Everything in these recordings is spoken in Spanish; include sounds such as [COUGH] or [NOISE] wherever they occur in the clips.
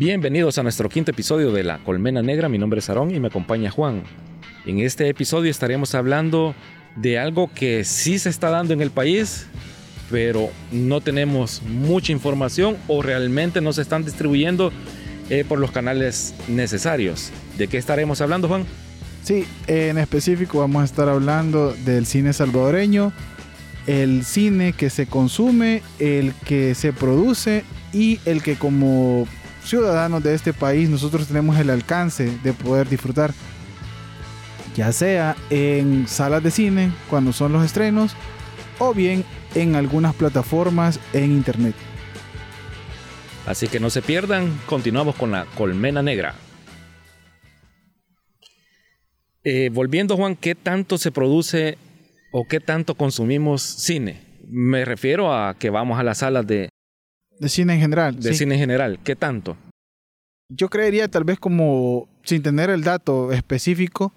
Bienvenidos a nuestro quinto episodio de La Colmena Negra. Mi nombre es Aarón y me acompaña Juan. En este episodio estaremos hablando de algo que sí se está dando en el país, pero no tenemos mucha información o realmente no se están distribuyendo eh, por los canales necesarios. ¿De qué estaremos hablando, Juan? Sí, en específico vamos a estar hablando del cine salvadoreño, el cine que se consume, el que se produce y el que como ciudadanos de este país nosotros tenemos el alcance de poder disfrutar. Ya sea en salas de cine, cuando son los estrenos, o bien en algunas plataformas en internet. Así que no se pierdan, continuamos con la colmena negra. Eh, volviendo, Juan, ¿qué tanto se produce o qué tanto consumimos cine? Me refiero a que vamos a las salas de... De cine en general. De cine en general. ¿Qué tanto? Yo creería tal vez como, sin tener el dato específico,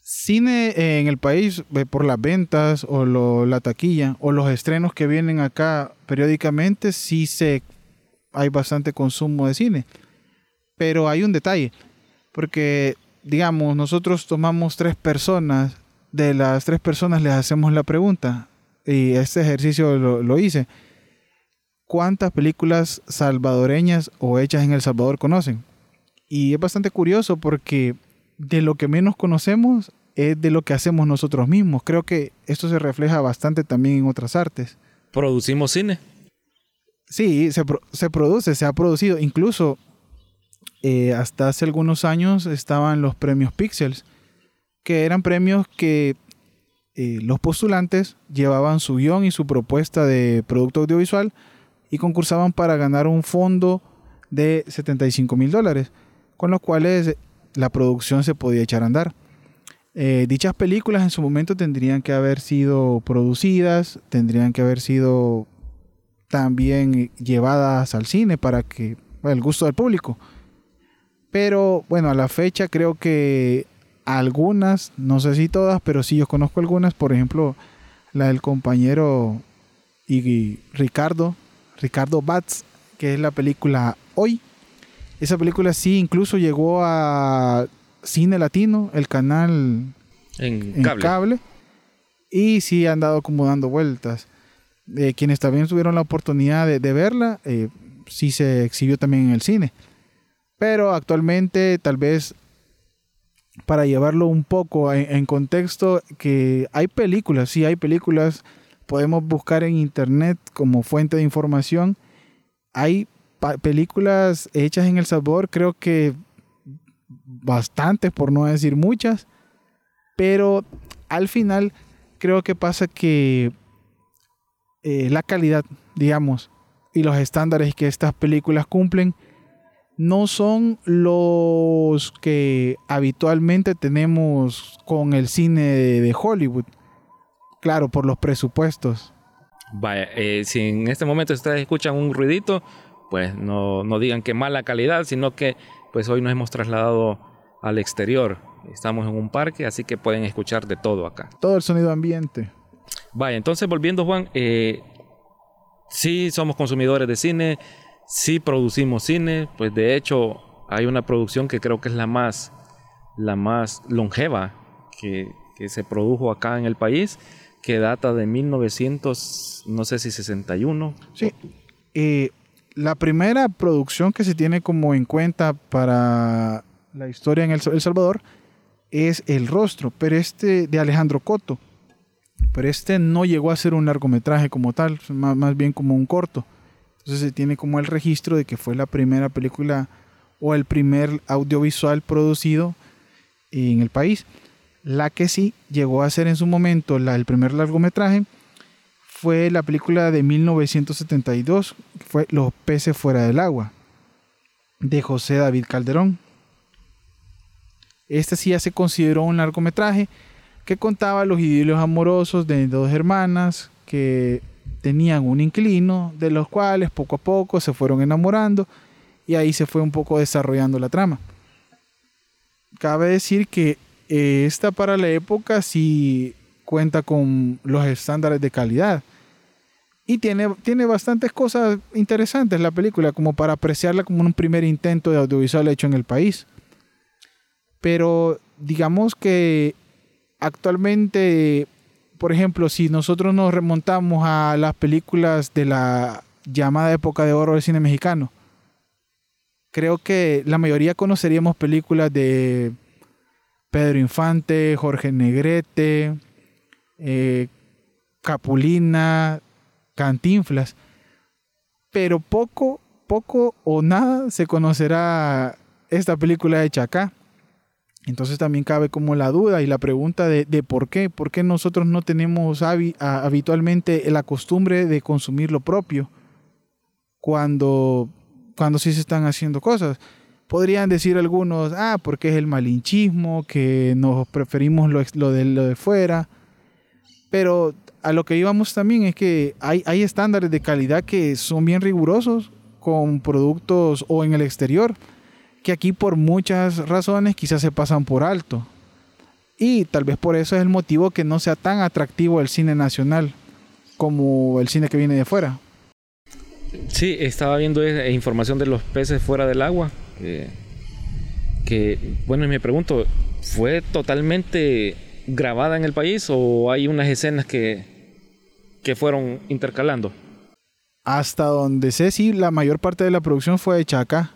cine en el país eh, por las ventas o la taquilla o los estrenos que vienen acá periódicamente, sí se, hay bastante consumo de cine. Pero hay un detalle, porque digamos, nosotros tomamos tres personas, de las tres personas les hacemos la pregunta, y este ejercicio lo, hice. ¿Cuántas películas salvadoreñas o hechas en El Salvador conocen? Y es bastante curioso porque de lo que menos conocemos es de lo que hacemos nosotros mismos. Creo que esto se refleja bastante también en otras artes. ¿Producimos cine? Sí, se, se produce, se ha producido. Incluso eh, hasta hace algunos años estaban los premios Pixels, que eran premios que eh, los postulantes llevaban su guion y su propuesta de producto audiovisual concursaban para ganar un fondo de 75 mil dólares, con los cuales la producción se podía echar a andar. Eh, dichas películas en su momento tendrían que haber sido producidas, tendrían que haber sido también llevadas al cine para que el gusto del público. Pero bueno, a la fecha creo que algunas, no sé si todas, pero sí yo conozco algunas, por ejemplo, la del compañero y Ricardo, Ricardo Batz, que es la película Hoy. Esa película sí incluso llegó a Cine Latino, el canal en, cable. y sí han dado como dando vueltas. Eh, quienes también tuvieron la oportunidad de, verla, eh, sí se exhibió también en el cine. Pero actualmente tal vez para llevarlo un poco en, contexto, que hay películas, sí hay películas, podemos buscar en internet como fuente de información. Hay películas hechas en El Salvador, creo que bastantes, por no decir muchas, pero al final creo que pasa que eh, la calidad, digamos, y los estándares que estas películas cumplen no son los que habitualmente tenemos con el cine de, Hollywood. Claro, por los presupuestos. Vaya, eh, si en este momento ustedes escuchan un ruidito, pues no, no digan que mala calidad, sino que pues hoy nos hemos trasladado al exterior. Estamos en un parque, así que pueden escuchar de todo acá. Todo el sonido ambiente. Vaya, entonces volviendo Juan, eh, sí somos consumidores de cine, sí producimos cine, pues de hecho hay una producción que creo que es la más, la más longeva que, se produjo acá en el país, que data de 1900, no sé si 61. Sí, eh, la primera producción que se tiene como en cuenta para la historia en El, Salvador es El Rostro, pero este de Alejandro Coto. Pero este no llegó a ser un largometraje como tal, más bien como un corto. Entonces se tiene como el registro de que fue la primera película o el primer audiovisual producido en el país. La que sí llegó a ser en su momento la, el primer largometraje fue la película de 1972, fue Los peces fuera del agua, de José David Calderón. Este sí ya se consideró un largometraje que contaba los idilios amorosos de dos hermanas que tenían un inquilino, de los cuales poco a poco se fueron enamorando y ahí se fue un poco desarrollando la trama. Cabe decir que eh, esta para la época sí cuenta con los estándares de calidad, Y tiene, tiene bastantes cosas interesantes la película, como para apreciarla como un primer intento de audiovisual hecho en el país. Pero digamos que actualmente, por ejemplo, si nosotros nos remontamos a las películas de la llamada época de oro del cine mexicano, creo que la mayoría conoceríamos películas de Pedro Infante, Jorge Negrete, eh, Capulina, Cantinflas, pero poco, poco o nada se conocerá esta película hecha acá. Entonces también cabe como la duda y la pregunta de, por qué, por qué nosotros no tenemos habitualmente la costumbre de consumir lo propio cuando, cuando sí se están haciendo cosas. Podrían decir algunos, ah, porque es el malinchismo, que nos preferimos lo, lo, de, lo de fuera, pero a lo que íbamos también es que hay, hay estándares de calidad que son bien rigurosos con productos o en el exterior, que aquí por muchas razones quizás se pasan por alto. Y tal vez por eso es el motivo que no sea tan atractivo el cine nacional como el cine que viene de fuera. Sí, estaba viendo información de los peces fuera del agua. Que, bueno, y me pregunto, ¿fue totalmente grabada en el país o hay unas escenas que, que fueron intercalando. Hasta donde sé, sí, la mayor parte de la producción fue hecha acá.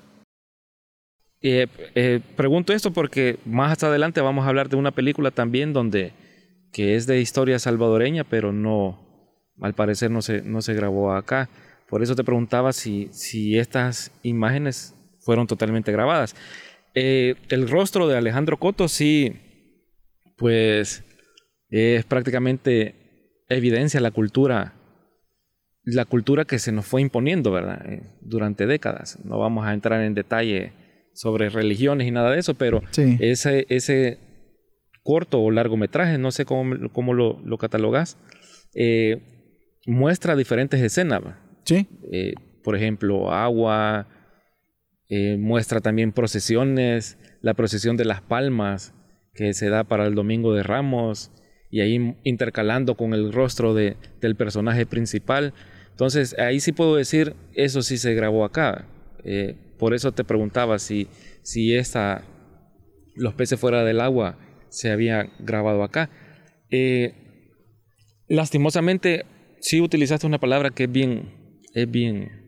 Eh, eh, pregunto esto porque más hasta adelante vamos a hablar de una película también donde que es de historia salvadoreña, pero no, al parecer no se, no se grabó acá. Por eso te preguntaba si, si estas imágenes fueron totalmente grabadas. Eh, el rostro de Alejandro Coto sí, pues es prácticamente evidencia la cultura, la cultura que se nos fue imponiendo, ¿verdad? Eh, durante décadas. No vamos a entrar en detalle sobre religiones y nada de eso, pero ese, ese corto o largometraje, no sé cómo, cómo lo, lo catalogas, eh, muestra diferentes escenas. Sí. Eh, por ejemplo, agua, muestra también procesiones, la procesión de las palmas que se da para el Domingo de Ramos, y ahí intercalando con el rostro de, del personaje principal. Entonces ahí sí puedo decir, eso sí se grabó acá. Eh, por eso te preguntaba si, si esta, los peces fuera del agua se había grabado acá. Eh, lastimosamente, sí utilizaste una palabra que es bien, es bien,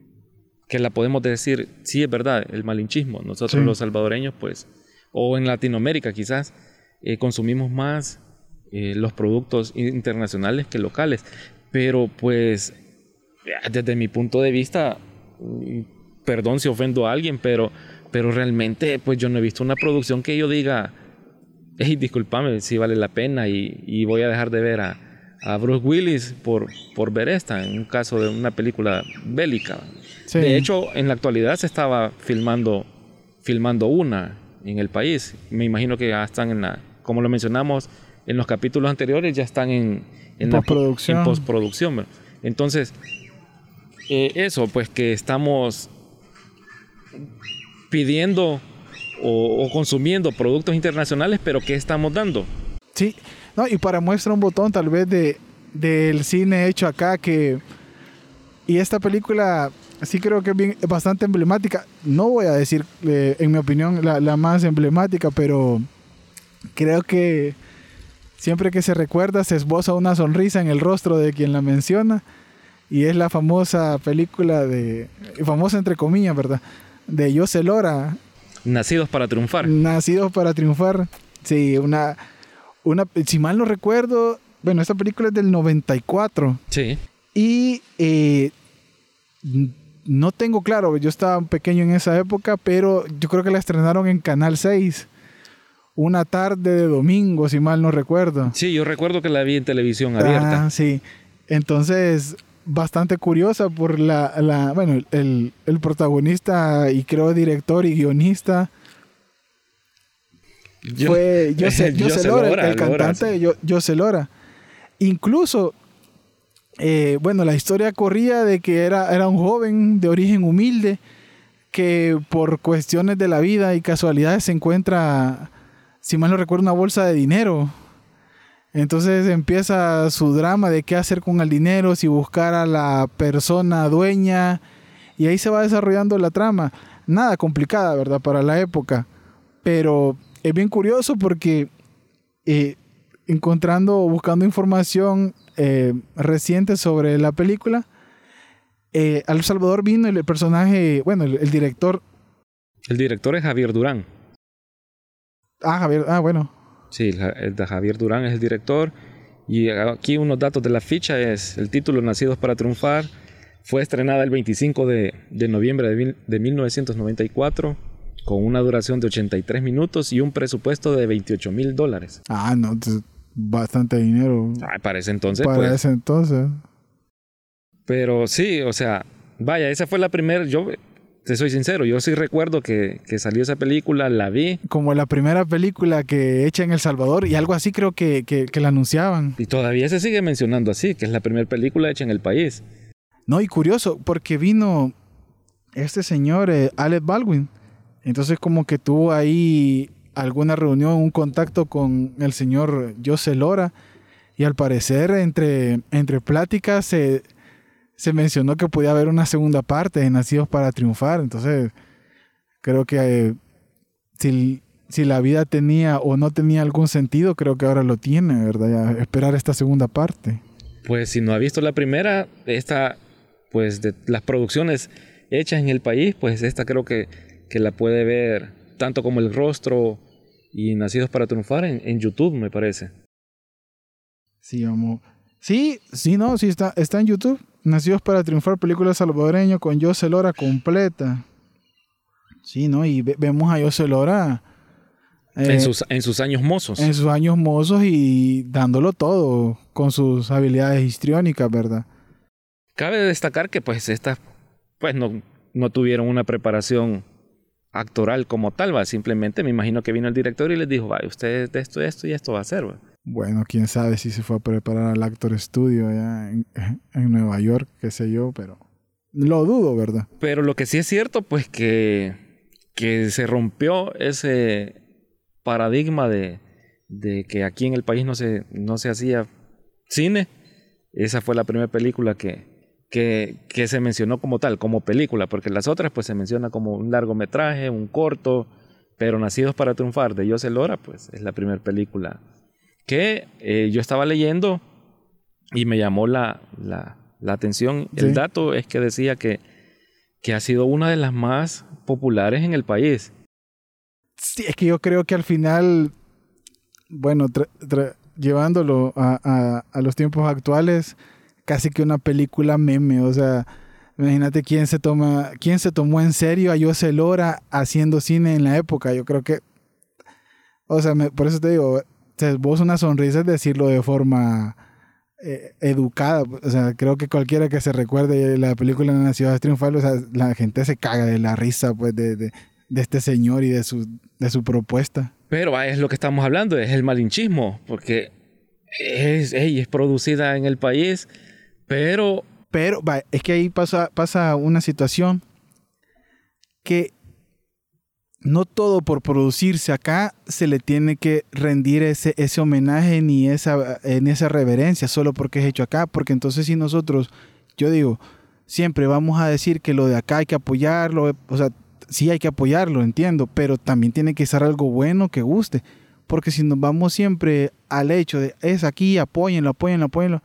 que la podemos decir, sí es verdad, el malinchismo. Nosotros los salvadoreños, pues, o en Latinoamérica quizás, eh, consumimos más eh, los productos internacionales que locales. Pero pues, desde mi punto de vista, mm, perdón si ofendo a alguien, pero, pero realmente pues yo no he visto una producción que yo diga, hey, discúlpame si vale la pena y, voy a dejar de ver a, Bruce Willis por, por ver esta, en un caso de una película bélica. De hecho, en la actualidad se estaba filmando, filmando una en el país. Me imagino que ya están en la, como lo mencionamos, en los capítulos anteriores ya están en, en postproducción. Entonces, eh, eso, pues que estamos pidiendo o, consumiendo productos internacionales, pero ¿qué estamos dando? Sí, no, y para muestra un botón tal vez de del cine hecho acá que y esta película sí creo que es bien, bastante emblemática. No voy a decir, eh, en mi opinión, la, la, más emblemática, pero creo que Siempre que se recuerda, se esboza una sonrisa en el rostro de quien la menciona. Y es la famosa película de. famosa entre comillas, ¿verdad? De José Lora. Nacidos para triunfar. Nacidos para triunfar. Sí, una. una si mal no recuerdo. Bueno, esta película es del 94. Sí. Y. Eh, no tengo claro, yo estaba pequeño en esa época, pero yo creo que la estrenaron en Canal 6 una tarde de domingo, si mal no recuerdo. Sí, yo recuerdo que la vi en televisión abierta. Ah, sí. Entonces, bastante curiosa por la, la bueno, el, el, protagonista y creo director y guionista fue [LAUGHS] José, Lora, el, cantante yo, José Lora. Incluso, eh, bueno, la historia corría de que era, era un joven de origen humilde que por cuestiones de la vida y casualidades se encuentra si mal no recuerdo, una bolsa de dinero Entonces empieza su drama de qué hacer con el dinero, si buscar a la persona dueña, y ahí se va desarrollando la trama. Nada complicada, ¿verdad? Para la época. Pero es bien curioso porque eh, encontrando buscando información eh, reciente sobre la película, eh, Al Salvador vino el, personaje, bueno, el, director. El director es Javier Durán. Ah, Javier, ah, bueno. Sí, el de Javier Durán es el director. Y aquí unos datos de la ficha es el título Nacidos para Triunfar. Fue estrenada el 25 de, de noviembre de, de 1994 con una duración de 83 minutos y un presupuesto de 28 mil dólares. Ah, no, bastante dinero. Ah, para ese entonces. Para pues. ese entonces. Pero sí, o sea, vaya, esa fue la primera, yo te soy sincero, yo sí recuerdo que, que, salió esa película, la vi. Como la primera película que hecha en El Salvador y algo así creo que, que, que la anunciaban. Y todavía se sigue mencionando así, que es la primera película hecha en el país. No, y curioso, porque vino este señor, eh, Alec Baldwin. Entonces como que tuvo ahí alguna reunión, un contacto con el señor José Lora. Y al parecer entre, entre pláticas se, se mencionó que podía haber una segunda parte de Nacidos para Triunfar. Entonces creo que eh, si, si la vida tenía o no tenía algún sentido, creo que ahora lo tiene, ¿verdad? esperar esta segunda parte. Pues si no ha visto la primera, esta, pues de las producciones hechas en el país, pues esta creo que que la puede ver tanto como El Rostro y Nacidos para Triunfar en, en YouTube, me parece. Sí, vamos. Sí, sí, no, sí está, está en YouTube. Nacidos para Triunfar, película salvadoreña con José Lora completa. Sí, ¿no? Y vemos a José Lora. Eh, en, sus, en sus años mozos. En sus años mozos y dándolo todo con sus habilidades histriónicas, ¿verdad? Cabe destacar que pues estas pues no, no tuvieron una preparación actoral como tal, va. Simplemente me imagino que vino el director y les dijo, va, usted de esto, esto y esto va a va. Bueno, quién sabe si se fue a preparar al Actor Studio allá en, [LAUGHS] en, Nueva York, qué sé yo, pero lo dudo, ¿verdad? Pero lo que sí es cierto, pues que, que se rompió ese paradigma de, de que aquí en el país no se, no se hacía cine. Esa fue la primera película que, que, que, se mencionó como tal, como película, porque las otras pues se menciona como un largometraje, un corto, pero Nacidos para Triunfar de José Lora, pues es la primera película que eh, yo estaba leyendo y me llamó la, la, la atención. Sí. El dato es que decía que, que ha sido una de las más populares en el país. Sí, es que yo creo que al final, bueno, llevándolo a, a, a los tiempos actuales, casi que una película meme, o sea, imagínate quién se toma, quién se tomó en serio a José Lora haciendo cine en la época. Yo creo que, o sea, por eso te digo, te vos una sonrisa es decirlo de forma eh, educada. O sea, creo que cualquiera que se recuerde la película en la ciudad triunfal, o la gente se caga de la risa, pues, de, de, de este señor y de su, de su propuesta. Pero es lo que estamos hablando, es el malinchismo, porque es, hey, es producida en el país pero... Pero es que ahí pasa, pasa una situación que no todo por producirse acá se le tiene que rendir ese, ese homenaje ni esa, en esa reverencia solo porque es hecho acá. Porque entonces si nosotros, yo digo, siempre vamos a decir que lo de acá hay que apoyarlo, o sea, sí hay que apoyarlo, entiendo, pero también tiene que ser algo bueno que guste. Porque si nos vamos siempre al hecho de es aquí, apóyenlo, apóyenlo, apóyenlo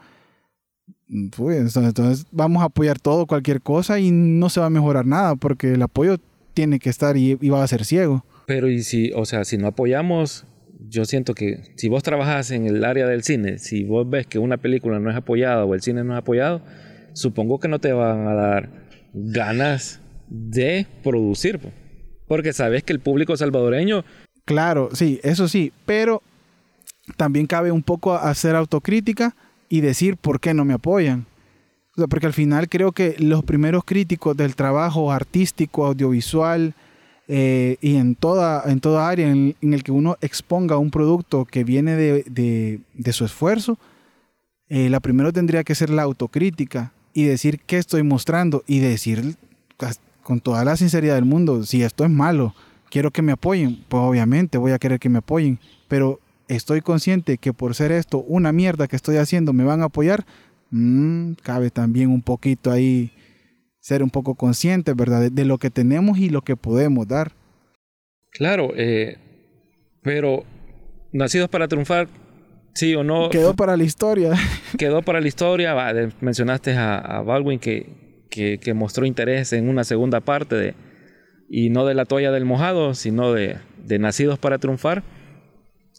entonces vamos a apoyar todo, cualquier cosa y no se va a mejorar nada porque el apoyo tiene que estar y, y va a ser ciego. Pero y si, o sea, si no apoyamos, yo siento que si vos trabajas en el área del cine, si vos ves que una película no es apoyada o el cine no es apoyado, supongo que no te van a dar ganas de producir, porque sabes que el público salvadoreño... Claro, sí, eso sí, pero también cabe un poco hacer autocrítica y decir por qué no me apoyan. O sea, porque al final creo que los primeros críticos del trabajo artístico, audiovisual eh, y en toda, en toda área en, en, el que uno exponga un producto que viene de, de, de su esfuerzo, eh, la primero tendría que ser la autocrítica y decir qué estoy mostrando y decir con toda la sinceridad del mundo, si esto es malo, quiero que me apoyen, pues obviamente voy a querer que me apoyen, pero estoy consciente que por ser esto una mierda que estoy haciendo me van a apoyar, mm, cabe también un poquito ahí ser un poco consciente, ¿verdad? De, lo que tenemos y lo que podemos dar. Claro, eh, pero Nacidos para Triunfar, sí o no. Quedó para la historia. [LAUGHS] Quedó para la historia. mencionaste a, Baldwin que, que, mostró interés en una segunda parte de, y no de la toalla del mojado, sino de, de Nacidos para Triunfar.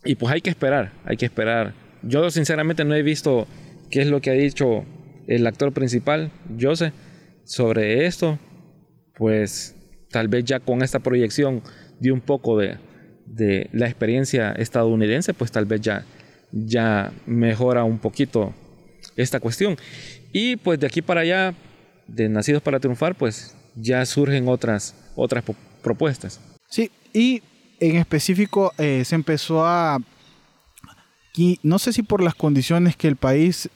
Y pues hay que esperar, hay que esperar. Yo sinceramente no he visto qué es lo que ha dicho el actor principal, Joseph sobre esto, pues tal vez ya con esta proyección de un poco de, la experiencia estadounidense, pues tal vez ya, ya mejora un poquito esta cuestión. Y pues de aquí para allá, de Nacidos para Triunfar, pues ya surgen otras, otras propuestas. Sí, y en específico eh, se empezó a... No sé si por las condiciones que el país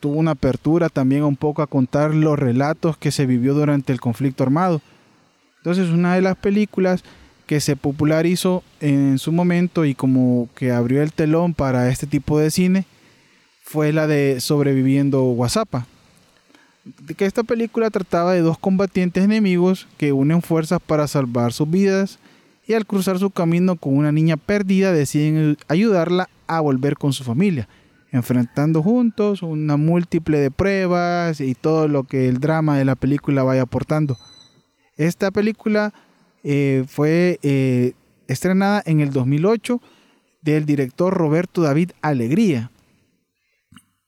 tuvo una apertura también un poco a contar los relatos que se vivió durante el conflicto armado. Entonces una de las películas que se popularizó en su momento y como que abrió el telón para este tipo de cine fue la de Sobreviviendo WhatsApp. Que esta película trataba de dos combatientes enemigos que unen fuerzas para salvar sus vidas y al cruzar su camino con una niña perdida deciden ayudarla a volver con su familia enfrentando juntos una múltiple de pruebas y todo lo que el drama de la película vaya aportando. Esta película eh, fue eh, estrenada en el 2008 del director Roberto David Alegría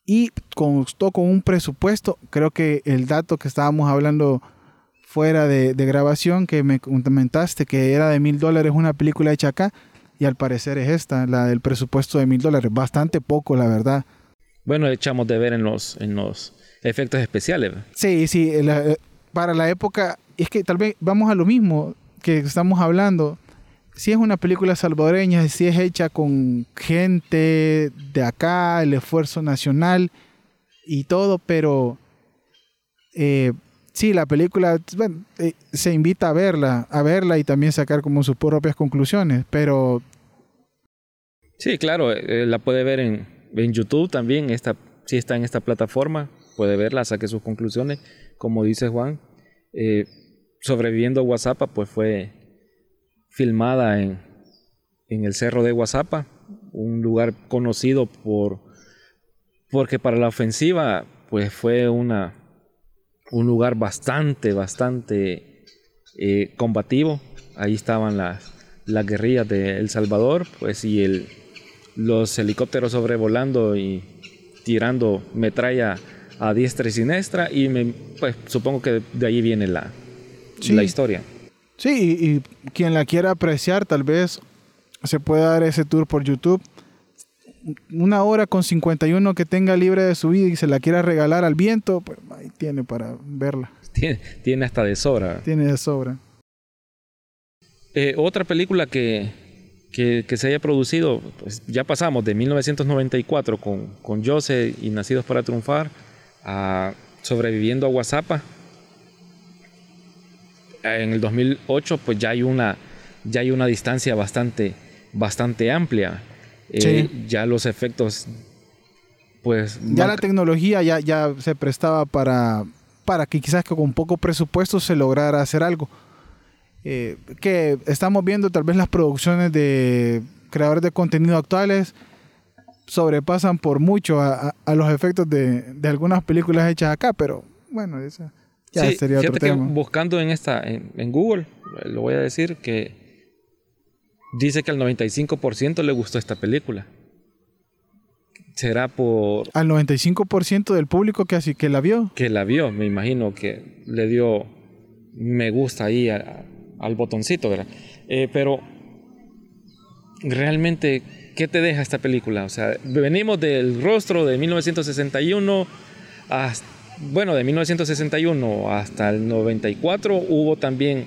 y constó con un presupuesto, creo que el dato que estábamos hablando fuera de, de grabación que me comentaste que era de mil dólares una película hecha acá, y al parecer es esta, la del presupuesto de mil dólares. Bastante poco, la verdad. Bueno, echamos de ver en los, en los efectos especiales. Sí, sí, para la época, es que tal vez vamos a lo mismo que estamos hablando. Si es una película salvadoreña, si es hecha con gente de acá, el esfuerzo nacional y todo, pero eh, sí, la película, eh, se invita a verla, a verla y también sacar como sus propias conclusiones, pero... Sí, claro, eh, la puede ver en, en YouTube también, esta, si está en esta plataforma, puede verla, saque sus conclusiones, como dice Juan. Eh, sobreviviendo a WhatsApp, pues fue filmada en, en el cerro de WhatsApp, un lugar conocido por porque para la ofensiva pues fue una un lugar bastante, bastante eh, combativo. Ahí estaban las, las guerrillas de El Salvador, pues y el, los helicópteros sobrevolando y tirando metralla a diestra y siniestra y me, pues supongo que de ahí viene la, la historia. Sí, y, quien la quiera apreciar tal vez se puede dar ese tour por YouTube una hora con 51 que tenga libre de su vida y se la quiera regalar al viento, pues ahí tiene para verla. Tiene, tiene hasta de sobra. Tiene de sobra. Eh, otra película que, que, se haya producido, pues ya pasamos de 1994 con, con Jose y Nacidos para Triunfar a Sobreviviendo a WhatsApp. En el 2008 pues ya hay una, ya hay una distancia bastante, bastante amplia eh, ya los efectos, pues... Ya la tecnología ya, ya se prestaba para, para que quizás con poco presupuesto se lograra hacer algo. Eh, que estamos viendo tal vez las producciones de creadores de contenido actuales sobrepasan por mucho a, los efectos de, algunas películas hechas acá, pero bueno, esa ya sería otro tema. buscando en esta en, Google, lo voy a decir que dice que al 95% le gustó esta película. ¿Será por...? Al 95% del público que, así, que la vio. Que la vio, me imagino que le dio me gusta ahí al botoncito, ¿verdad? Eh, pero realmente, ¿qué te deja esta película? O sea, venimos del rostro de 1961 hasta, bueno, de 1961 hasta el 94 hubo también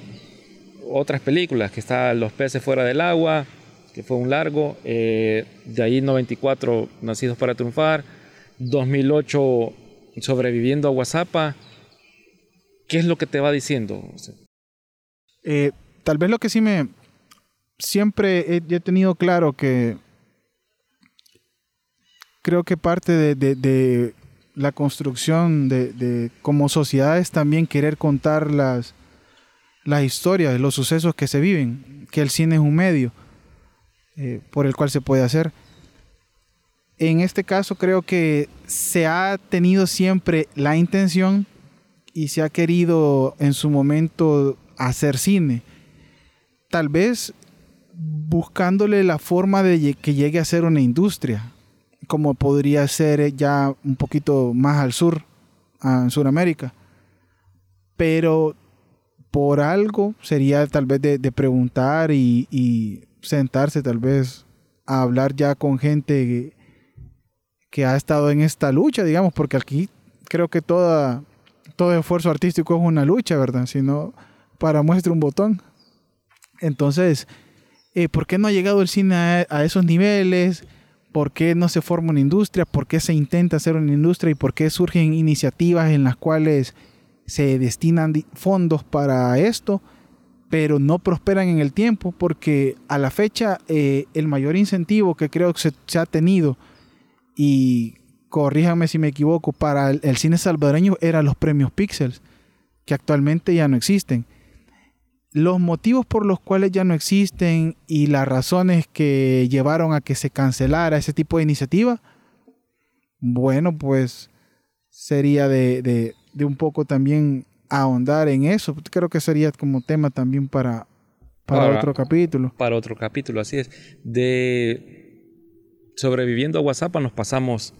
otras películas, que está Los peces fuera del agua, que fue un largo, eh, de ahí 94 Nacidos para triunfar, 2008 Sobreviviendo a WhatsApp. ¿Qué es lo que te va diciendo? Eh, tal vez lo que sí me... Siempre he, tenido claro que creo que parte de, la construcción de, como sociedades también querer contar las, las historias, los sucesos que se viven, que el cine es un medio eh, por el cual se puede hacer. En este caso creo que se ha tenido siempre la intención y se ha querido en su momento hacer cine. Tal vez buscándole la forma de que llegue a ser una industria, como podría ser ya un poquito más al sur, en Sudamérica. Pero por algo sería tal vez de, preguntar y, y, sentarse tal vez a hablar ya con gente que ha estado en esta lucha, digamos, porque aquí creo que toda, todo esfuerzo artístico es una lucha, ¿verdad? Si no, para muestra un botón. Entonces, eh, ¿por qué no ha llegado el cine a, esos niveles? ¿Por qué no se forma una industria? ¿Por qué se intenta hacer una industria? ¿Y por qué surgen iniciativas en las cuales se destinan fondos para esto, pero no prosperan en el tiempo? Porque a la fecha eh, el mayor incentivo que creo que se ha tenido y corríjame si me equivoco, para el, cine salvadoreño eran los premios Pixels, que actualmente ya no existen. Los motivos por los cuales ya no existen y las razones que llevaron a que se cancelara ese tipo de iniciativa, bueno, pues sería de, un poco también ahondar en eso. Creo que sería como tema también para, para otro capítulo. Para otro capítulo, así es. De sobreviviendo a WhatsApp nos pasamos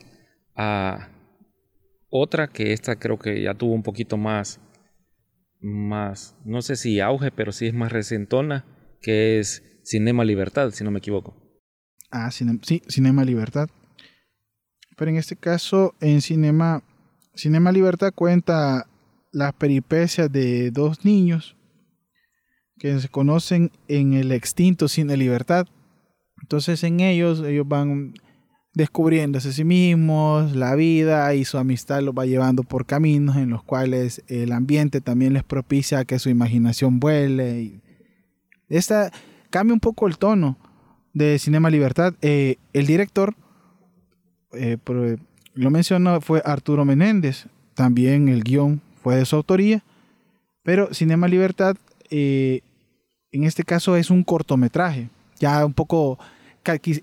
a otra que esta creo que ya tuvo un poquito más, más, no sé si auge, pero sí es más recentona, que es Cinema Libertad, si no me equivoco. Ah, sí, Cinema Libertad. Pero en este caso, en Cinema, Cinema Libertad cuenta las peripecias de dos niños que se conocen en el extinto Cine Libertad entonces en ellos, ellos van descubriéndose a sí mismos, la vida y su amistad los va llevando por caminos en los cuales el ambiente también les propicia que su imaginación vuele. Y esta cambia un poco el tono de Cinema Libertad. Eh, el director, eh, lo mencionó, fue Arturo Menéndez. También el guion fue de su autoría. Pero Cinema Libertad, eh, en este caso, es un cortometraje ya un poco,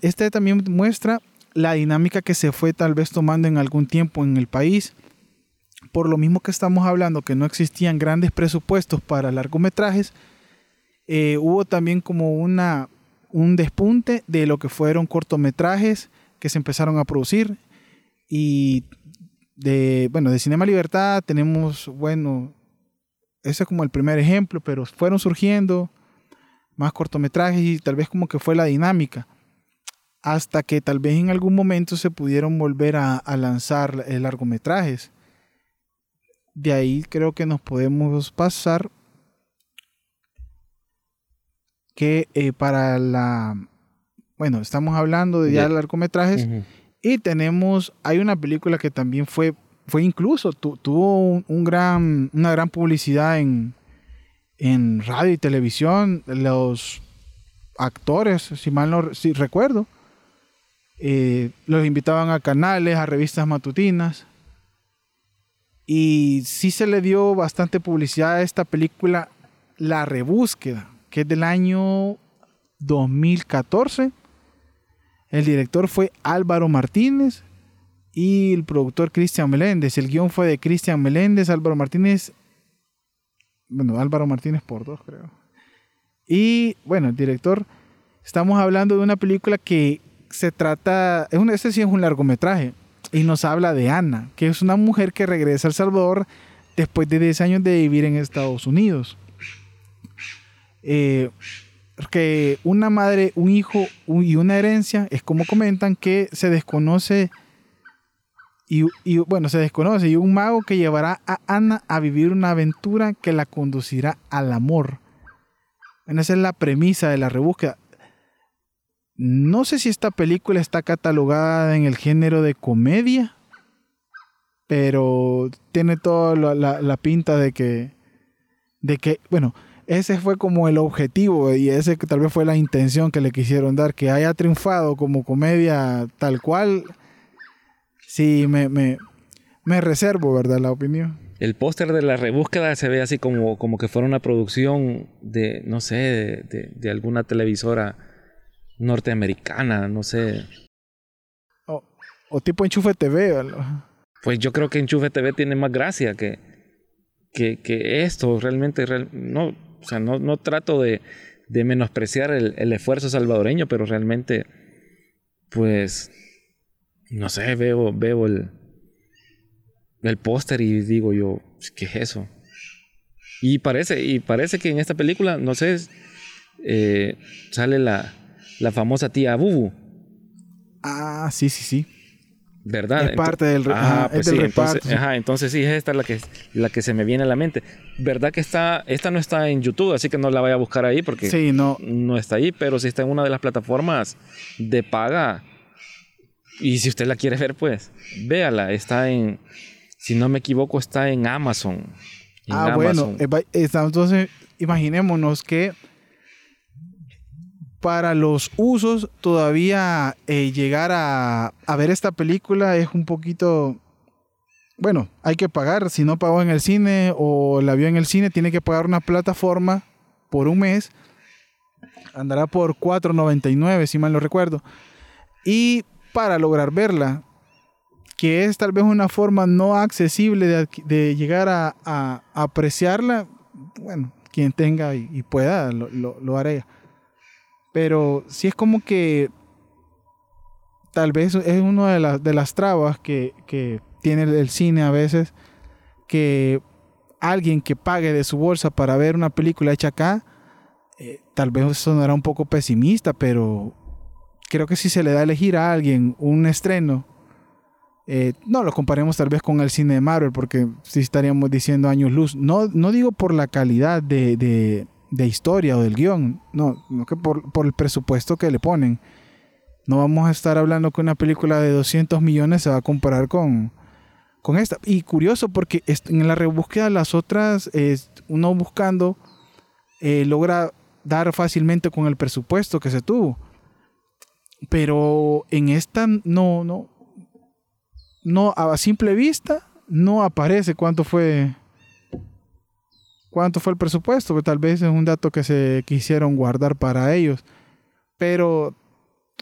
este también muestra la dinámica que se fue tal vez tomando en algún tiempo en el país. Por lo mismo que estamos hablando, que no existían grandes presupuestos para largometrajes, eh, hubo también como una, un despunte de lo que fueron cortometrajes que se empezaron a producir. Y de, bueno, de Cinema Libertad tenemos, bueno, ese es como el primer ejemplo, pero fueron surgiendo más cortometrajes y tal vez como que fue la dinámica. Hasta que tal vez en algún momento se pudieron volver a, lanzar largometrajes. De ahí creo que nos podemos pasar que eh, para la... Bueno, estamos hablando de ya largometrajes y tenemos, hay una película que también fue, fue incluso, tuvo un gran, una gran publicidad en, en radio y televisión, los actores, si mal no si recuerdo, eh, los invitaban a canales, a revistas matutinas. Y sí se le dio bastante publicidad a esta película, La Rebúsqueda, que es del año 2014. El director fue Álvaro Martínez y el productor Cristian Meléndez. El guion fue de Cristian Meléndez, Álvaro Martínez bueno, Álvaro Martínez por dos, creo. Y bueno, el director, estamos hablando de una película que se trata, este sí es un largometraje, y nos habla de Ana, que es una mujer que regresa a El Salvador después de 10 años de vivir en Estados Unidos. Eh, que una madre, un hijo y una herencia, es como comentan que se desconoce y, bueno, se desconoce, y un mago que llevará a Ana a vivir una aventura que la conducirá al amor. esa es la premisa de la rebúsqueda. No sé si esta película está catalogada en el género de comedia, pero tiene toda la, la, pinta de que, de que, bueno, ese fue como el objetivo y ese que tal vez fue la intención que le quisieron dar, que haya triunfado como comedia tal cual sí, me, me, me reservo, ¿verdad? La opinión. El póster de la rebúsqueda se ve así como, como que fuera una producción de, no sé, de, de alguna televisora norteamericana, no sé. O, o tipo Enchufe TV, ¿verdad? Pues yo creo que Enchufe TV tiene más gracia que, que, que esto. Realmente, real- no, o sea, no, no trato de, de menospreciar el, el esfuerzo salvadoreño, pero realmente, pues, no sé, veo, veo el, el póster y digo yo, ¿qué es eso? Y parece, y parece que en esta película, no sé, eh, sale la, la famosa tía Bubu, Ah, sí, sí, sí. ¿Verdad? Es parte del ajá, pues es del sí, entonces, reparto. ajá, entonces sí, es esta la que, la que se me viene a la mente. ¿Verdad que está, esta no está en YouTube, así que no la vaya a buscar ahí porque Sí, no. no está ahí, pero sí está en una de las plataformas de paga. Y si usted la quiere ver, pues, véala, está en, si no me equivoco, está en Amazon. En Ah, bueno. Amazon. eh, Entonces, imaginémonos que para los usos todavía eh, llegar a, ver esta película es un poquito... Bueno, hay que pagar. Si no pagó en el cine o la vio en el cine, tiene que pagar una plataforma por un mes. Andará por 4.99, si mal no recuerdo. Y para lograr verla, que es tal vez una forma no accesible de, llegar a, apreciarla, bueno, quien tenga y, pueda, lo, lo, lo. Pero sí es como que tal vez es una de, las de las trabas que, que tiene el, cine a veces, que alguien que pague de su bolsa para ver una película hecha acá, eh, tal vez sonará un poco pesimista, pero creo que si se le da a elegir a alguien un estreno, eh, no lo comparemos tal vez con el cine de Marvel, porque sí estaríamos diciendo años luz. No, no digo por la calidad de- de historia o del guion, no, no que por, por el presupuesto que le ponen. No vamos a estar hablando que una película de 200 millones se va a comparar con, con esta. Y curioso porque en la rebúsqueda las otras, eh, uno buscando, eh, logra dar fácilmente con el presupuesto que se tuvo. Pero en esta no, no, no, a simple vista, no aparece cuánto fue, cuánto fue el presupuesto, que tal vez es un dato que se quisieron guardar para ellos. Pero,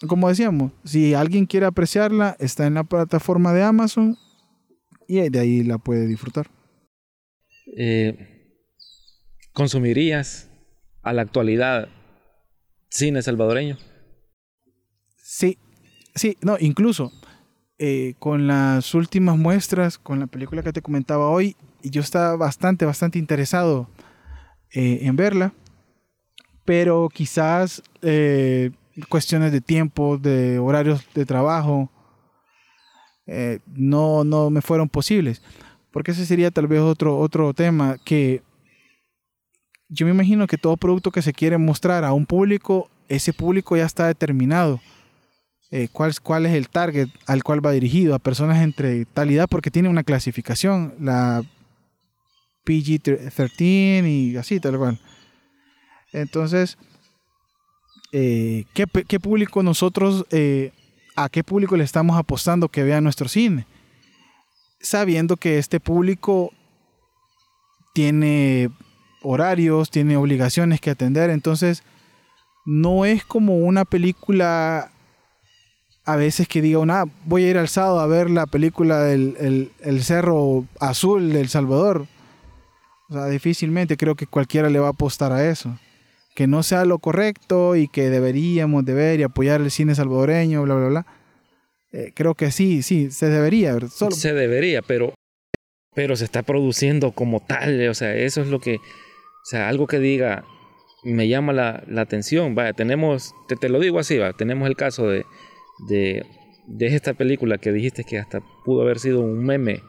como decíamos, si alguien quiere apreciarla, está en la plataforma de Amazon y de ahí la puede disfrutar. Eh, ¿Consumirías a la actualidad cine salvadoreño? Sí, sí, no, incluso eh, con las últimas muestras, con la película que te comentaba hoy, yo estaba bastante, bastante interesado eh, en verla, pero quizás eh, cuestiones de tiempo, de horarios de trabajo, eh, no, no me fueron posibles. Porque ese sería tal vez otro, otro tema que yo me imagino que todo producto que se quiere mostrar a un público, ese público ya está determinado. Eh, cuál, cuál es el target al cual va dirigido, a personas entre tal edad, porque tiene una clasificación, la PG-13 y así, tal cual. Entonces, eh, ¿qué, público nosotros, eh, a qué público le estamos apostando que vea nuestro cine? Sabiendo que este público tiene horarios, tiene obligaciones que atender, entonces no es como una película a veces que diga una, voy a ir al sábado a ver la película del el, Cerro Azul de El Salvador. O sea, difícilmente creo que cualquiera le va a apostar a eso. Que no sea lo correcto y que deberíamos de ver y apoyar el cine salvadoreño, bla, bla, bla. Eh, creo que sí, sí, se debería. Solo, Se debería, pero, pero se está produciendo como tal. O sea, eso es lo que. O sea, algo que diga me llama la, la atención. Vaya, tenemos, te, te lo digo así, va, tenemos el caso de, de, de esta película que dijiste que hasta pudo haber sido un meme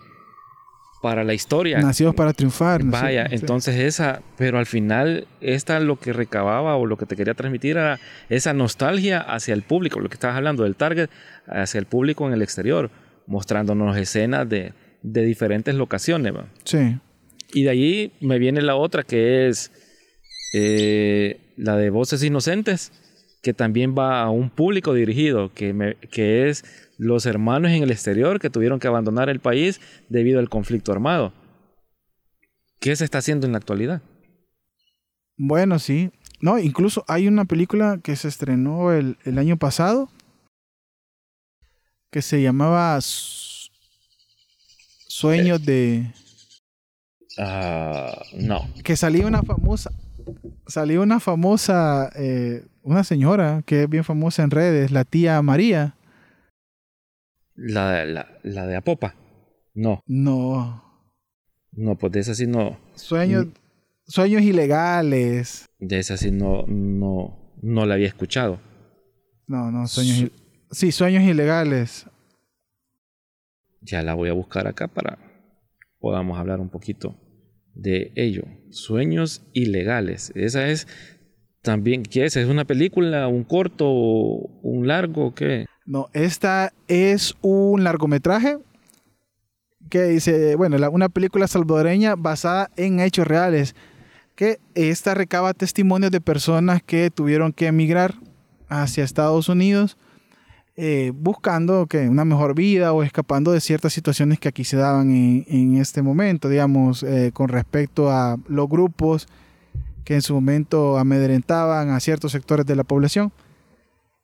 para la historia. Nacidos para triunfar. ¿no es Vaya? Sí. entonces esa, pero al final esta lo que recababa o lo que te quería transmitir era esa nostalgia hacia el público, lo que estabas hablando del target, hacia el público en el exterior, mostrándonos escenas de, de diferentes locaciones. ¿va? Sí. Y de allí me viene la otra que es eh, la de Voces Inocentes, que también va a un público dirigido, que, que es los hermanos en el exterior que tuvieron que abandonar el país debido al conflicto armado. ¿Qué se está haciendo en la actualidad? Bueno, sí. No, incluso hay una película que se estrenó el, año pasado que se llamaba Sueños de... Ah, no. Que salía una famosa... Salió una famosa... Eh, una señora que es bien famosa en redes, la tía María. La, la, la de Apopa. No. No. No, pues de esa sí no. Sueños, sueños ilegales. De esa sí no, no, no la había escuchado. No, no, sueños. sí, sueños ilegales. Ya la voy a buscar acá para podamos hablar un poquito de ello. Sueños ilegales. Esa es también, ¿qué es? ¿Es una película, un corto, un largo? ¿Qué? No, esta es un largometraje que dice, bueno, una película salvadoreña basada en hechos reales, que esta recaba testimonios de personas que tuvieron que emigrar hacia Estados Unidos eh, buscando una mejor vida o escapando de ciertas situaciones que aquí se daban en, este momento, digamos, eh, con respecto a los grupos que en su momento amedrentaban a ciertos sectores de la población.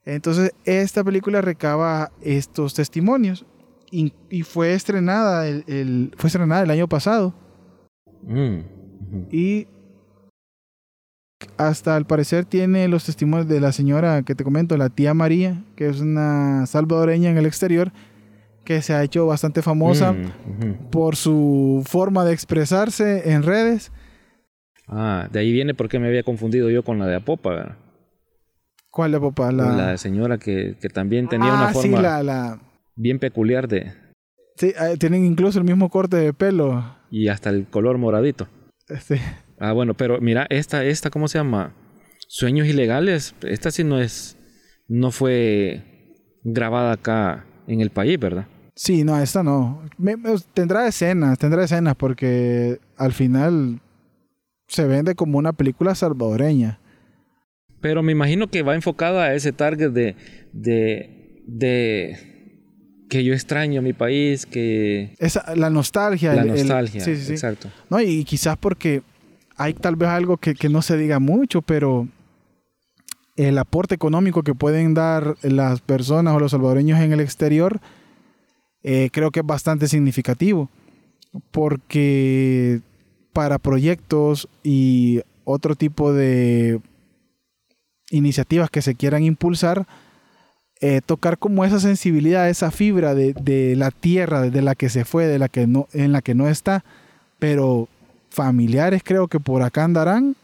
Entonces, esta película recaba estos testimonios y, fue estrenada el, fue estrenada el año pasado. Mm, y hasta al parecer tiene los testimonios de la señora que te comento, la tía María, que es una salvadoreña en el exterior, que se ha hecho bastante famosa mm, por su forma de expresarse en redes. Ah, de ahí viene porque me había confundido yo con la de Apopa, ¿verdad? ¿Cuál de Apopa? La, la señora que, también tenía una ah, forma. Sí, la, la, bien peculiar de... Sí, eh, tienen incluso el mismo corte de pelo. Y hasta el color moradito. Sí. Ah, bueno, pero mira, esta, esta, ¿cómo se llama? Sueños ilegales. Esta sí no es, no fue grabada acá en el país, ¿verdad? Sí, no, esta no. tendrá escenas, tendrá escenas porque al final se vende como una película salvadoreña. Pero me imagino que va enfocada a ese target de, de, de que yo extraño mi país, que... Esa, la nostalgia. La nostalgia, sí, sí, exacto. No, y quizás porque hay tal vez algo que, no se diga mucho, pero el aporte económico que pueden dar las personas o los salvadoreños en el exterior, eh, creo que es bastante significativo, porque para proyectos y otro tipo de iniciativas que se quieran impulsar, eh, tocar como esa sensibilidad, esa fibra de, la tierra de la que se fue, de la que no, en la que no está, pero familiares creo que por acá andarán,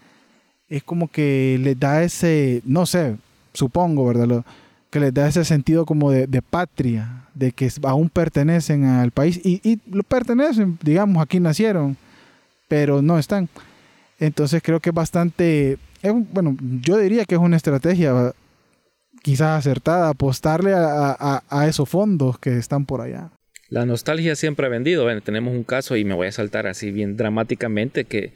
es como que les da ese, no sé, supongo, ¿verdad? que les da ese sentido como de, patria, de que aún pertenecen al país y, y lo pertenecen, digamos, aquí nacieron, pero no están. Entonces creo que es bastante, bueno, yo diría que es una estrategia quizás acertada, apostarle a, esos fondos que están por allá. La nostalgia siempre ha vendido. Bueno, tenemos un caso y me voy a saltar así bien dramáticamente que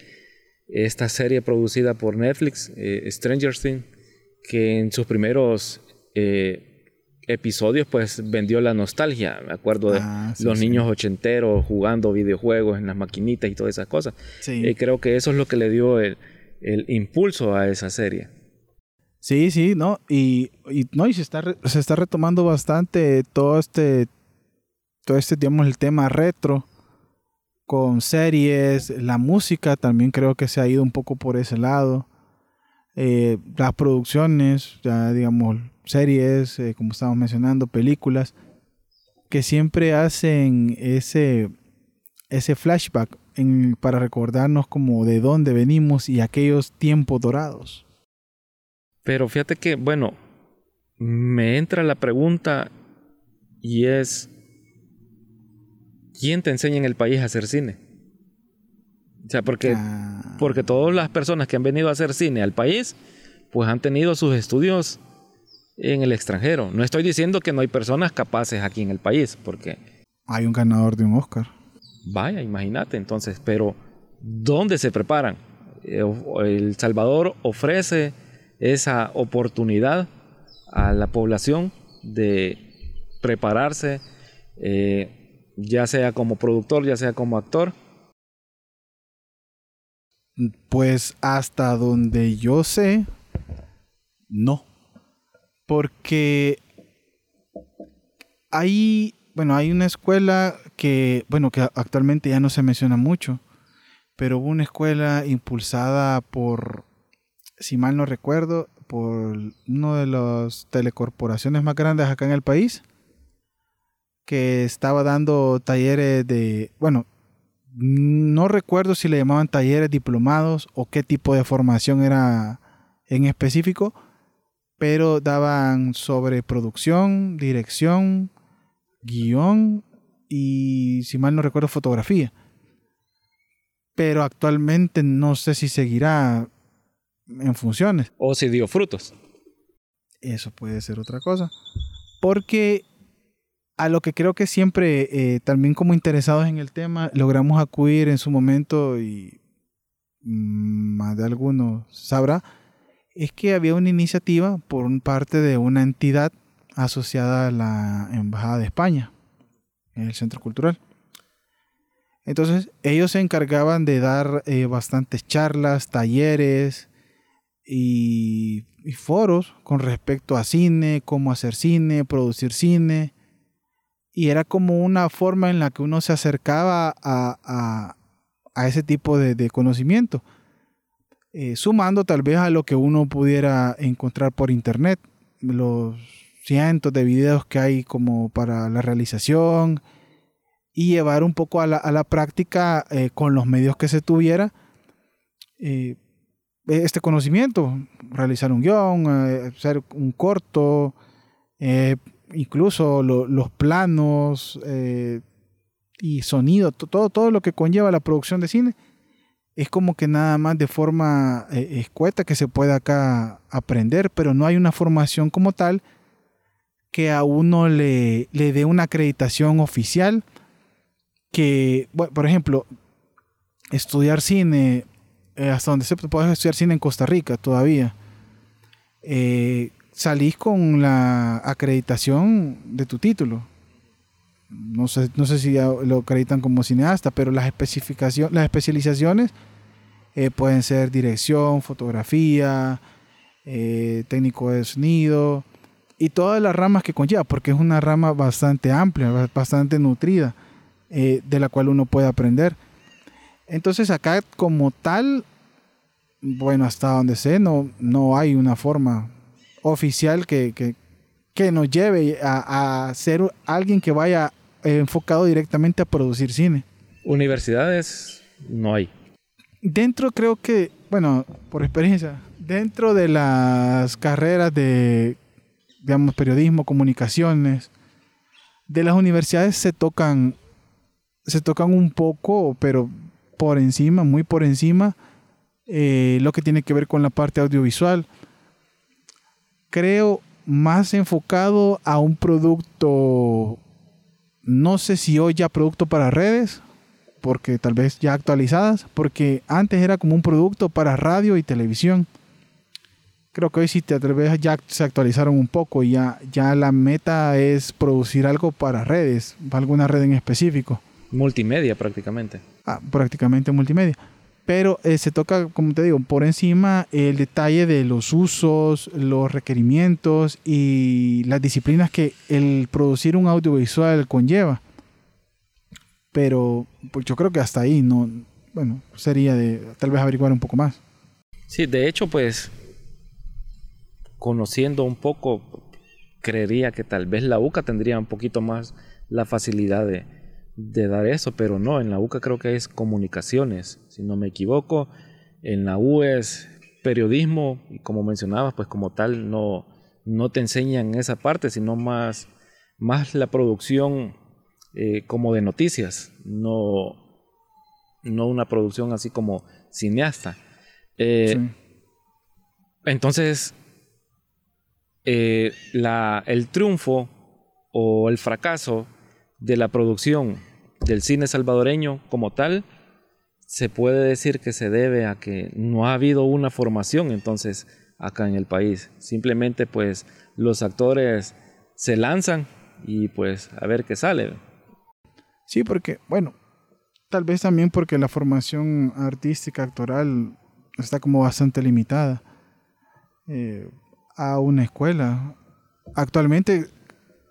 esta serie producida por Netflix, eh, Stranger Things, que en sus primeros eh, episodios pues vendió la nostalgia. Me acuerdo de ah, los niños ochenteros jugando videojuegos en las maquinitas y todas esas cosas. Y eh, creo que eso es lo que le dio el impulso a esa serie. Sí, sí, no, y, no, y se está, se está retomando bastante todo este, todo este, digamos, el tema retro con series, la música también creo que se ha ido un poco por ese lado. Eh, las producciones, ya digamos, series, eh, como estamos mencionando, películas, que siempre hacen ese, ese flashback para recordarnos como de dónde venimos y aquellos tiempos dorados. Pero fíjate que, bueno, me entra la pregunta y es, ¿quién te enseña en el país a hacer cine? O sea, porque, ah. porque todas las personas que han venido a hacer cine al país, pues han tenido sus estudios en el extranjero. No estoy diciendo que no hay personas capaces aquí en el país, porque... Hay un ganador de un Oscar. Vaya, imagínate entonces, pero ¿dónde se preparan? Eh, el Salvador ofrece esa oportunidad a la población de prepararse, eh, ya sea como productor, ya sea como actor? Pues hasta donde yo sé, no. Porque hay, bueno, hay una escuela que, bueno, que actualmente ya no se menciona mucho, pero hubo una escuela impulsada por, si mal no recuerdo, por uno de las telecorporaciones más grandes acá en el país, que estaba dando talleres de, bueno, no recuerdo si le llamaban talleres diplomados o qué tipo de formación era en específico, pero daban sobre producción, dirección, guion y, si mal no recuerdo, fotografía. Pero actualmente no sé si seguirá en funciones. O si dio frutos. Eso puede ser otra cosa. Porque a lo que creo que siempre, eh, también como interesados en el tema, logramos acudir en su momento y más de alguno sabrá, es que había una iniciativa por parte de una entidad asociada a la Embajada de España, en el Centro Cultural. Entonces, ellos se encargaban de dar eh, bastantes charlas, talleres y, foros con respecto a cine, cómo hacer cine, producir cine, y era como una forma en la que uno se acercaba a, ese tipo de, conocimiento, eh, sumando tal vez a lo que uno pudiera encontrar por internet, los cientos de videos que hay como para la realización y llevar un poco a la, práctica eh, con los medios que se tuviera eh, este conocimiento, realizar un guion, hacer un corto, incluso los planos eh, y sonido, todo, todo lo que conlleva la producción de cine, es como que nada más de forma eh, escueta que se puede acá aprender, pero no hay una formación como tal que a uno le, le dé una acreditación oficial que, por ejemplo, estudiar cine, eh, hasta donde se puede estudiar cine en Costa Rica todavía, salís con la acreditación de tu título. No sé, no sé si lo acreditan como cineasta, pero las, especificaciones, las especializaciones eh, pueden ser dirección, fotografía, eh, técnico de sonido y todas las ramas que conlleva, porque es una rama bastante amplia, bastante nutrida, eh, de la cual uno puede aprender. Entonces acá como tal, bueno, hasta donde sé, no, no hay una forma oficial que, que, nos lleve a, ser alguien que vaya enfocado directamente a producir cine. Universidades no hay. Dentro creo que, bueno, por experiencia, dentro de las carreras de, digamos, periodismo, comunicaciones, de las universidades se tocan, se tocan un poco, pero por encima, muy por encima, eh, lo que tiene que ver con la parte audiovisual creo, más enfocado a un producto, no sé si hoy ya producto para redes, porque tal vez ya actualizadas, porque antes era como un producto para radio y televisión. Creo que hoy sí te atreves, ya se actualizaron un poco y ya, ya la meta es producir algo para redes, alguna red en específico. Multimedia prácticamente. Ah, prácticamente multimedia pero eh, se toca, como te digo, por encima el detalle de los usos, los requerimientos y las disciplinas que el producir un audiovisual conlleva. Pero pues yo creo que hasta ahí no, bueno, sería de tal vez averiguar un poco más. Sí, de hecho, pues conociendo un poco, creería que tal vez la UCA tendría un poquito más la facilidad de, de dar eso, pero no, en la UCA creo que es comunicaciones, si no me equivoco. En la U es periodismo y como mencionabas, pues como tal no, no te enseñan esa parte, sino más, más la producción eh, como de noticias, no, no una producción así como cineasta. Eh, entonces, eh, el triunfo o el fracaso de la producción del cine salvadoreño como tal, se puede decir que se debe a que no ha habido una formación. Entonces, acá en el país. Simplemente pues los actores se lanzan y pues a ver qué sale. Sí, porque, bueno, tal vez también porque la formación artística, actoral, está como bastante limitada eh, a una escuela. Actualmente,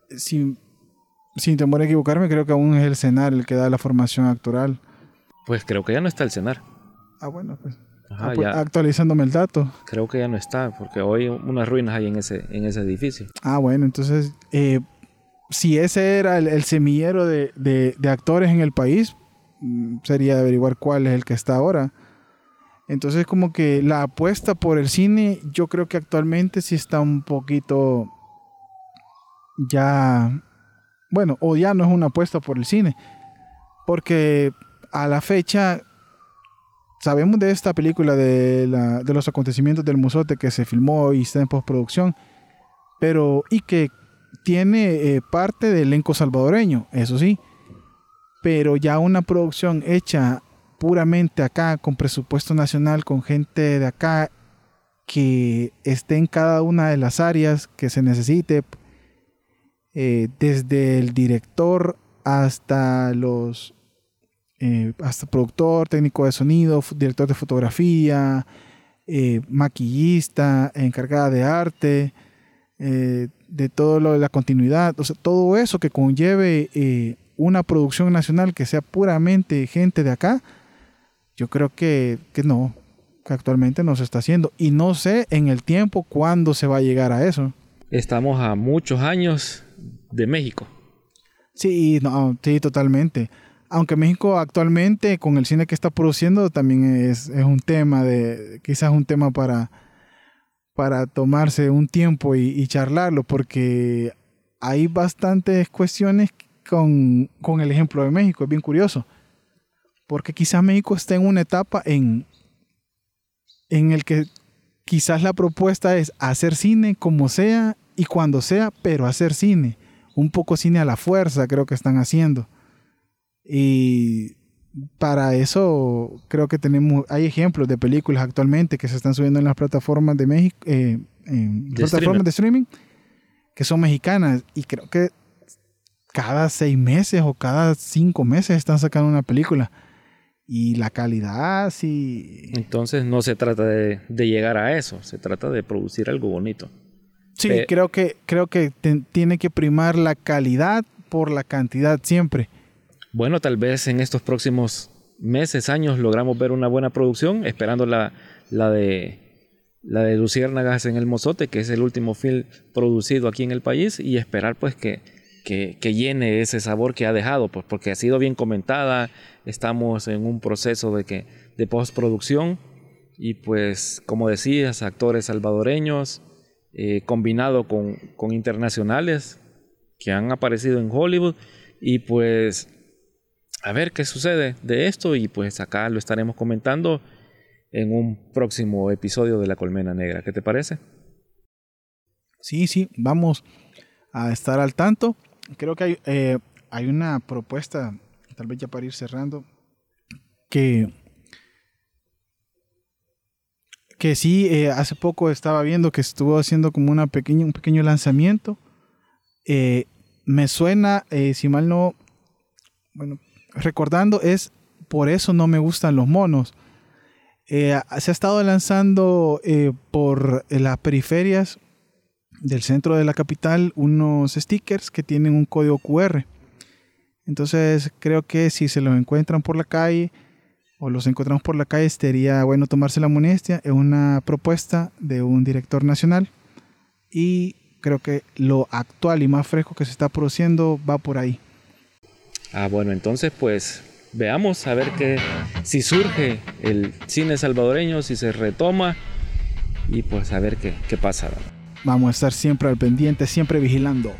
sin, sin temor a equivocarme, creo que aún es el CENAR el que da la formación actoral. Pues creo que ya no está el CENAR. Ah, bueno, pues. Ah, pues actualizándome el dato. Creo que ya no está, porque hoy unas ruinas hay en ese, en ese edificio. Ah, bueno, entonces eh, si ese era el, semillero de, actores en el país, mm, sería averiguar cuál es el que está ahora. Entonces como que la apuesta por el cine, yo creo que actualmente sí está un poquito ya, bueno, o ya no es una apuesta por el cine, porque a la fecha sabemos de esta película de, los acontecimientos del Musote que se filmó y está en postproducción, pero y que tiene eh, parte del elenco salvadoreño, eso sí, pero ya una producción hecha puramente acá, con presupuesto nacional, con gente de acá que esté en cada una de las áreas que se necesite, eh, desde el director hasta los eh, hasta productor, técnico de sonido, director de fotografía, maquillista, encargada de arte, de todo lo de la continuidad, o sea, todo eso que conlleve eh, una producción nacional que sea puramente gente de acá, yo creo que, que no, que actualmente no se está haciendo. Y no sé en el tiempo cuándo se va a llegar a eso. Estamos a muchos años de México. Sí, no, sí, totalmente. Aunque México actualmente con el cine que está produciendo también es, es un tema de, quizás un tema para, para tomarse un tiempo y, charlarlo, porque hay bastantes cuestiones con, el ejemplo de México, es bien curioso, porque quizás México está en una etapa en, en el que quizás la propuesta es hacer cine como sea y cuando sea, pero hacer cine, un poco cine a la fuerza creo que están haciendo. Y para eso creo que tenemos, hay ejemplos de películas actualmente que se están subiendo en las plataformas de México, eh, en plataformas de streaming, que son mexicanas y creo que cada seis meses o cada cinco meses están sacando una película. Y la calidad sí. Entonces no se trata de, llegar a eso, se trata de producir algo bonito. Sí, creo que, creo que tiene que primar la calidad por la cantidad siempre bueno, tal vez en estos próximos meses, años, logramos ver una buena producción, esperando la, la de la de Luciérnagas en el Mozote, que es el último film producido aquí en el país, y esperar pues que, que, llene ese sabor que ha dejado, pues, porque ha sido bien comentada, estamos en un proceso de, que, de postproducción, y pues como decías, actores salvadoreños, eh, combinado con, con internacionales que han aparecido en Hollywood, y pues a ver qué sucede de esto y pues acá lo estaremos comentando en un próximo episodio de La Colmena Negra. ¿Qué te parece? Sí, sí, vamos a estar al tanto. Creo que hay, eh, hay una propuesta, tal vez ya para ir cerrando, que, que sí, eh, hace poco estaba viendo que estuvo haciendo como una pequeña, un pequeño lanzamiento. Eh, me suena, si mal no, bueno, recordando es por eso no me gustan los monos. Eh, se ha estado lanzando eh, por las periferias del centro de la capital unos stickers que tienen un código QR. Entonces creo que si se los encuentran por la calle o los encontramos por la calle sería bueno tomarse la molestia. Es una propuesta de un director nacional y creo que lo actual y más fresco que se está produciendo va por ahí. Ah, bueno, entonces pues veamos a ver que si surge el cine salvadoreño, si se retoma y pues a ver qué, qué pasa. Vamos a estar siempre al pendiente, siempre vigilando.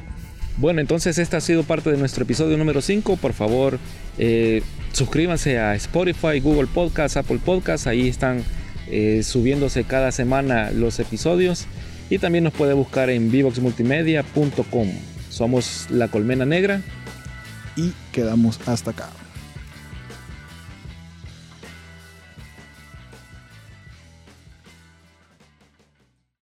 Bueno, entonces esta ha sido parte de nuestro episodio número 5. Por favor, eh, suscríbanse a Spotify, Google Podcast, Apple Podcast. Ahí están eh, subiéndose cada semana los episodios. Y también nos puede buscar en vivoxmultimedia.com. Somos La Colmena Negra y quedamos hasta acá.